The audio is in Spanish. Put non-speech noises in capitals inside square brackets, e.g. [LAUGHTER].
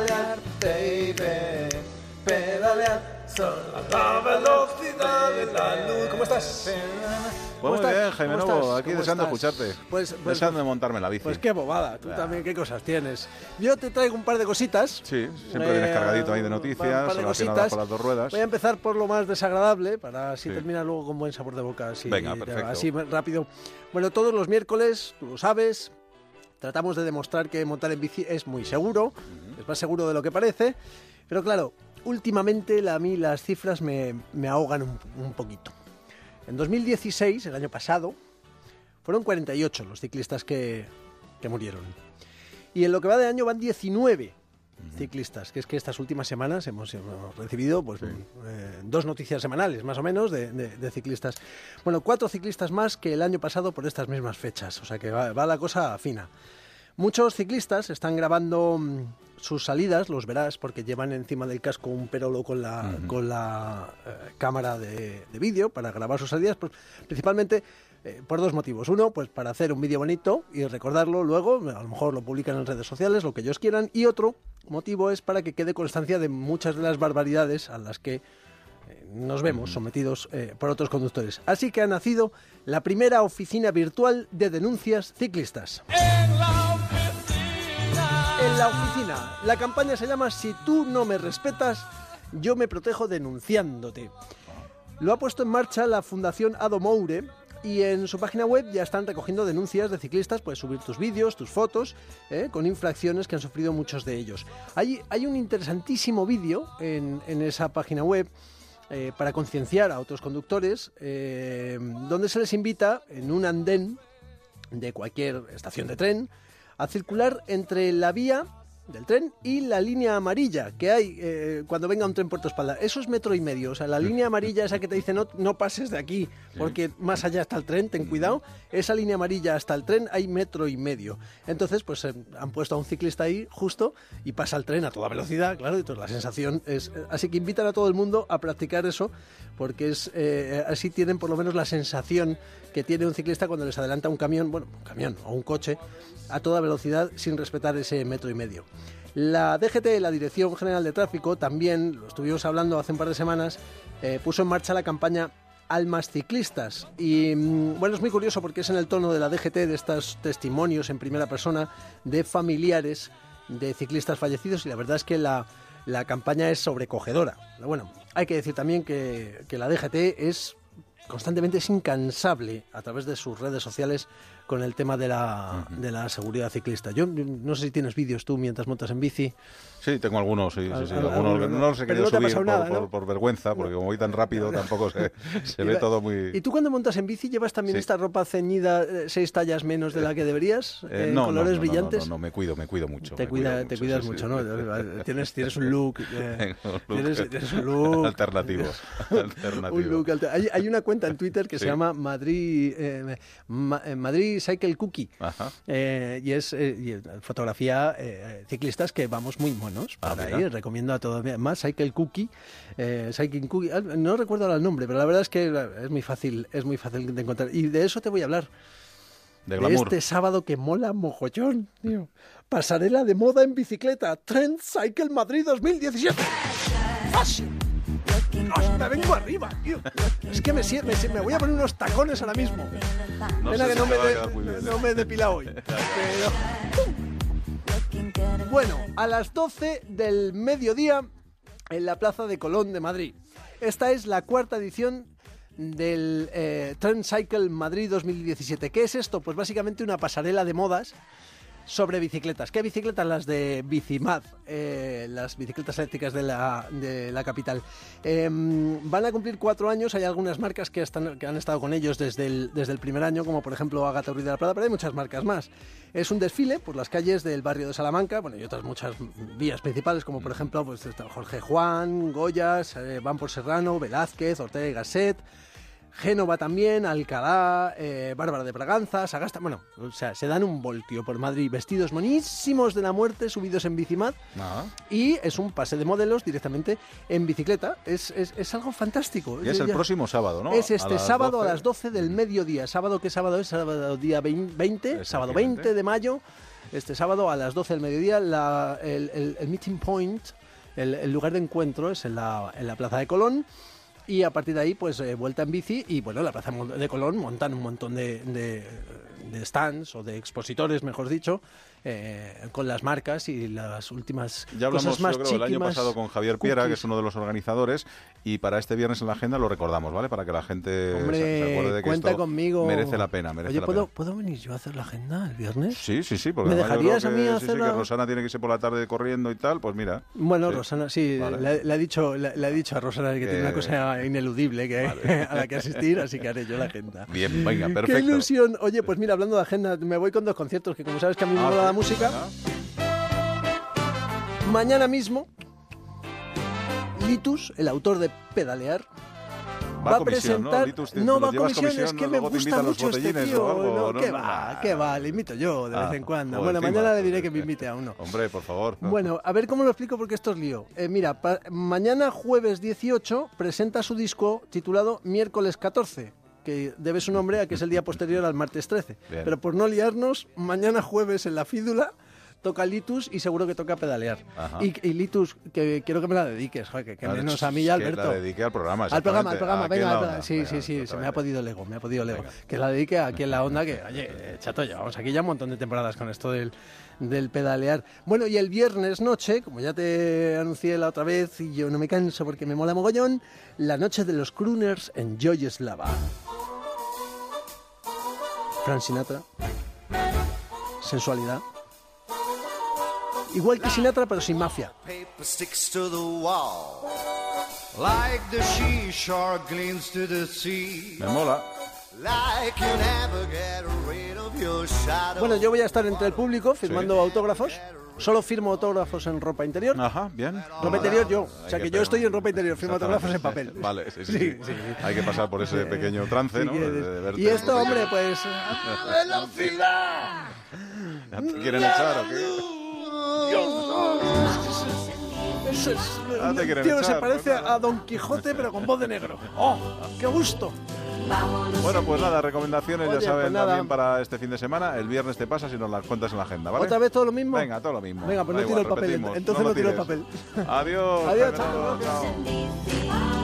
pedalear, baby, pedalear. A la velocidad de la luz. ¿Cómo estás? Pues muy estás? bien, Jaime ¿Cómo Novo, estás? aquí ¿Cómo deseando estás? escucharte. Pues, pues, deseando de montarme la bici. pues qué bobada, tú también, qué cosas tienes. Yo te traigo un par de cositas. Sí, siempre vienes Eh, cargadito ahí de un noticias par de cositas. con las dos ruedas. Voy a empezar por lo más desagradable, para así Sí. terminar luego con buen sabor de boca. Así, Venga, perfecto. Así rápido. Bueno, todos los miércoles, tú lo sabes, tratamos de demostrar que montar en bici es muy seguro, es más seguro de lo que parece, pero claro, últimamente la- a mí las cifras me, me ahogan un, un poquito. En 2016, el año pasado, fueron 48 los ciclistas que, que murieron. Y en lo que va de año van 19 ciclistas, que es que estas últimas semanas hemos, hemos recibido pues, eh, dos noticias semanales, más o menos, de, de- de ciclistas. Bueno, cuatro ciclistas más que el año pasado por estas mismas fechas, o sea que va, va la cosa fina. Muchos ciclistas están grabando mm, sus salidas, los verás, porque llevan encima del casco un perolo con la, con la eh, cámara de, de vídeo para grabar sus salidas, pues, principalmente eh, por dos motivos. Uno, pues para hacer un vídeo bonito y recordarlo luego, a lo mejor lo publican en redes sociales, lo que ellos quieran. Y otro motivo es para que quede constancia de muchas de las barbaridades a las que eh, nos vemos sometidos eh, por otros conductores. Así que ha nacido la primera oficina virtual de denuncias ciclistas. En la oficina. La campaña se llama Si tú no me respetas, yo me protejo denunciándote. Lo ha puesto en marcha la Fundación Ado Moure y en su página web ya están recogiendo denuncias de ciclistas, puedes subir tus vídeos, tus fotos, ¿eh? con infracciones que han sufrido muchos de ellos. Hay, un interesantísimo vídeo en, en esa página web eh, para concienciar a otros conductores, eh, donde se les invita en un andén de cualquier estación de tren a circular entre la vía del tren y la línea amarilla que hay eh, cuando venga un tren por tu espalda. Eso es metro y medio. O sea, la línea amarilla, esa que te dice no, no pases de aquí, porque más allá está el tren, ten cuidado. Esa línea amarilla hasta el tren hay metro y medio. Entonces, pues eh, han puesto a un ciclista ahí justo y pasa el tren a toda velocidad, claro, y entonces la sensación es... eh, Así que invitan a todo el mundo a practicar eso, porque es eh, así tienen por lo menos la sensación que tiene un ciclista cuando les adelanta un camión, bueno, un camión o un coche, a toda velocidad sin respetar ese metro y medio. La DGT, la Dirección General de Tráfico, también, lo estuvimos hablando hace un par de semanas, eh, puso en marcha la campaña Almas Ciclistas. Y mm, bueno, es muy curioso porque es en el tono de la DGT, de estos testimonios en primera persona de familiares de ciclistas fallecidos y la verdad es que la, la campaña es sobrecogedora. Bueno, hay que decir también que, que la DGT es constantemente es incansable a través de sus redes sociales con el tema de la, de la seguridad ciclista. Yo no sé si tienes vídeos tú mientras montas en bici. Sí, tengo algunos, sí, sí, sí, Al- al- algunos que no, los he querido no subir por, nada, por- ¿no? por vergüenza, porque como voy tan rápido [LAUGHS] tampoco se, [LAUGHS] se ve todo ¿Y muy... tú cuando montas en bici llevas también Sí. esta ropa ceñida eh, seis tallas menos de la que deberías? Eh, en no, colores brillantes. No, no, me cuido, me cuido mucho. Te, me cuida, cuido te mucho, cuidas mucho, ¿no? [LAUGHS] Tienes, tienes un look. eh, Tengo un look tienes, tienes un look. alternativo. alternativo. Un look alter- hay, hay una cuenta en Twitter que se llama Madrid, eh, Ma- eh, Madrid Cycle Cookie. Ajá. Eh, y es eh, fotografía eh, ciclistas que vamos muy monos Ah. Recomiendo a todos. Más Cycle Cookie, eh, Cycling Cookie. ah, No recuerdo ahora el nombre, pero la verdad es que es muy fácil, es muy fácil de encontrar. Y de eso te voy a hablar. De este sábado que mola mojollón, tío. Pasarela de moda en bicicleta. Trend Cycle Madrid 2017. ¡Fácil! ¡Os, me vengo arriba, tío! Es que me, voy a poner unos tacones ahora mismo. No Pena que si no me, de- no ¿eh? me he depilado hoy. Pero... Bueno, a las 12 del mediodía en la Plaza de Colón de Madrid. Esta es la cuarta edición del eh, Trend Cycle Madrid 2017. ¿Qué es esto? Pues básicamente una pasarela de modas sobre bicicletas. ¿Qué bicicletas? Las de Bicimad, eh, las bicicletas eléctricas de la, de la capital. Eh, van a cumplir cuatro años, hay algunas marcas que, están, que han estado con ellos desde el, desde el primer año, como por ejemplo Agata Ruiz de la Prada, pero hay muchas marcas más. Es un desfile por las calles del barrio de Salamanca, bueno, y otras muchas vías principales, como por ejemplo pues, Jorge Juan, Goyas, eh, Van por Serrano, Velázquez, Ortega y Gasset. Génova también, Alcalá, eh, Bárbara de Braganza, Sagasta. Bueno, o sea, se dan un voltio por Madrid, vestidos monísimos de la muerte, subidos en bicimad. Ah, Y es un pase de modelos directamente en bicicleta. Es, es, es algo fantástico. y es el Ya- próximo sábado, ¿no? Es este sábado 12. a las 12 del mediodía. ¿Sábado qué sábado es? Sábado día 20, sábado Exactamente. 20 de mayo. este sábado a las 12 del mediodía. La- el, el- el meeting point, el, el lugar de encuentro es en la, en la Plaza de Colón. Y a partir de ahí, pues eh, vuelta en bici y bueno, la Plaza de Colón montan un montón de- de stands o de expositores, mejor dicho, eh, con las marcas y las últimas Ya hablamos, cosas más yo creo, el año pasado con Javier Piera, que es uno de los organizadores, y para este viernes en la agenda lo recordamos, ¿vale? Para que la gente se- se Hombre, acuerde de que cuenta esto conmigo. merece la pena, merece Oye, la ¿puedo, pena. ¿puedo venir yo a hacer la agenda el viernes? Sí, sí, sí, porque ¿Me además yo creo dejarías a mí que, sí, sí, hacerla? que Rosana tiene que irse por la tarde corriendo y tal, pues mira. Bueno, Sí. Rosana, sí, Vale. le, le ha dicho, le, le ha dicho a Rosana que, Que- tiene una cosa ineludible que, [LAUGHS] a la que asistir, así que haré yo la agenda. Bien, venga, ¡Qué perfecto. ilusión! Oye, pues mira, hablando de agenda, me voy con dos conciertos que como sabes que a mí me Ah, mola la música. Mañana mismo, Litus, el autor de Pedalear, Va a comisión, ¿no? Litus, te- no los va a comisión, es que ¿no? me gusta mucho este tío. o algo, no. ¿Qué No, va? ¿Qué va? Le invito yo de Ah, vez en cuando. joder, bueno, mañana le diré que me invite a uno. Hombre, por favor. Bueno, a ver cómo lo explico porque esto es lío. Eh, mira, mañana jueves 18 presenta su disco titulado Miércoles 14, que debe su nombre a que es el día posterior al martes 13. Bien. Pero por no liarnos, mañana jueves en la Fídula toca Litus y seguro que toca pedalear. Y, y Litus, que quiero que me la dediques, joder, que, que menos a mí y a que Alberto. La dediqué al programa. Al programa, al programa, en venga, al programa. sí, Venga, sí, sí, se me ha podido el ego, me ha podido el ego. Venga. Que la dedique aquí en la onda, que, oye, chato, llevamos aquí ya un montón de temporadas con esto del, del pedalear. Bueno, y el viernes noche, como ya te anuncié la otra vez, y yo no me canso porque me mola mogollón, la noche de los crooners en Joyeslava. Frank Sinatra. Sensualidad. Igual que Sinatra, pero sin mafia. Me mola. Like you never get rid of your shadow. Bueno, yo voy a estar entre el público firmando autógrafos. Solo firmo autógrafos en ropa interior. Ajá, bien. Ropa interior yo. O sea que yo estoy en ropa interior, firmo autógrafos en papel. [LAUGHS] Vale, sí, sí, Sí, sí. sí. Hay que pasar por ese pequeño trance, ¿no? De- de verte y esto, hombre, pues. ¡a [LAUGHS] ¡Velocidad! ¿Ya te ¿Quieren echar o qué? Eso es. Ah, te quieren tío, se echar, parece pues nada. a Don Quijote, pero con voz de negro. ¡Oh! ¡Qué gusto! Bueno, pues nada, recomendaciones Oye, ya saben pues nada. también para este fin de semana. El viernes te pasas y nos las cuentas en la agenda, ¿vale? ¿Otra vez todo lo mismo? Venga, todo lo mismo. Venga, pues no tiro el papel. Entonces no, lo tiro el papel. Adiós. Adiós, chao.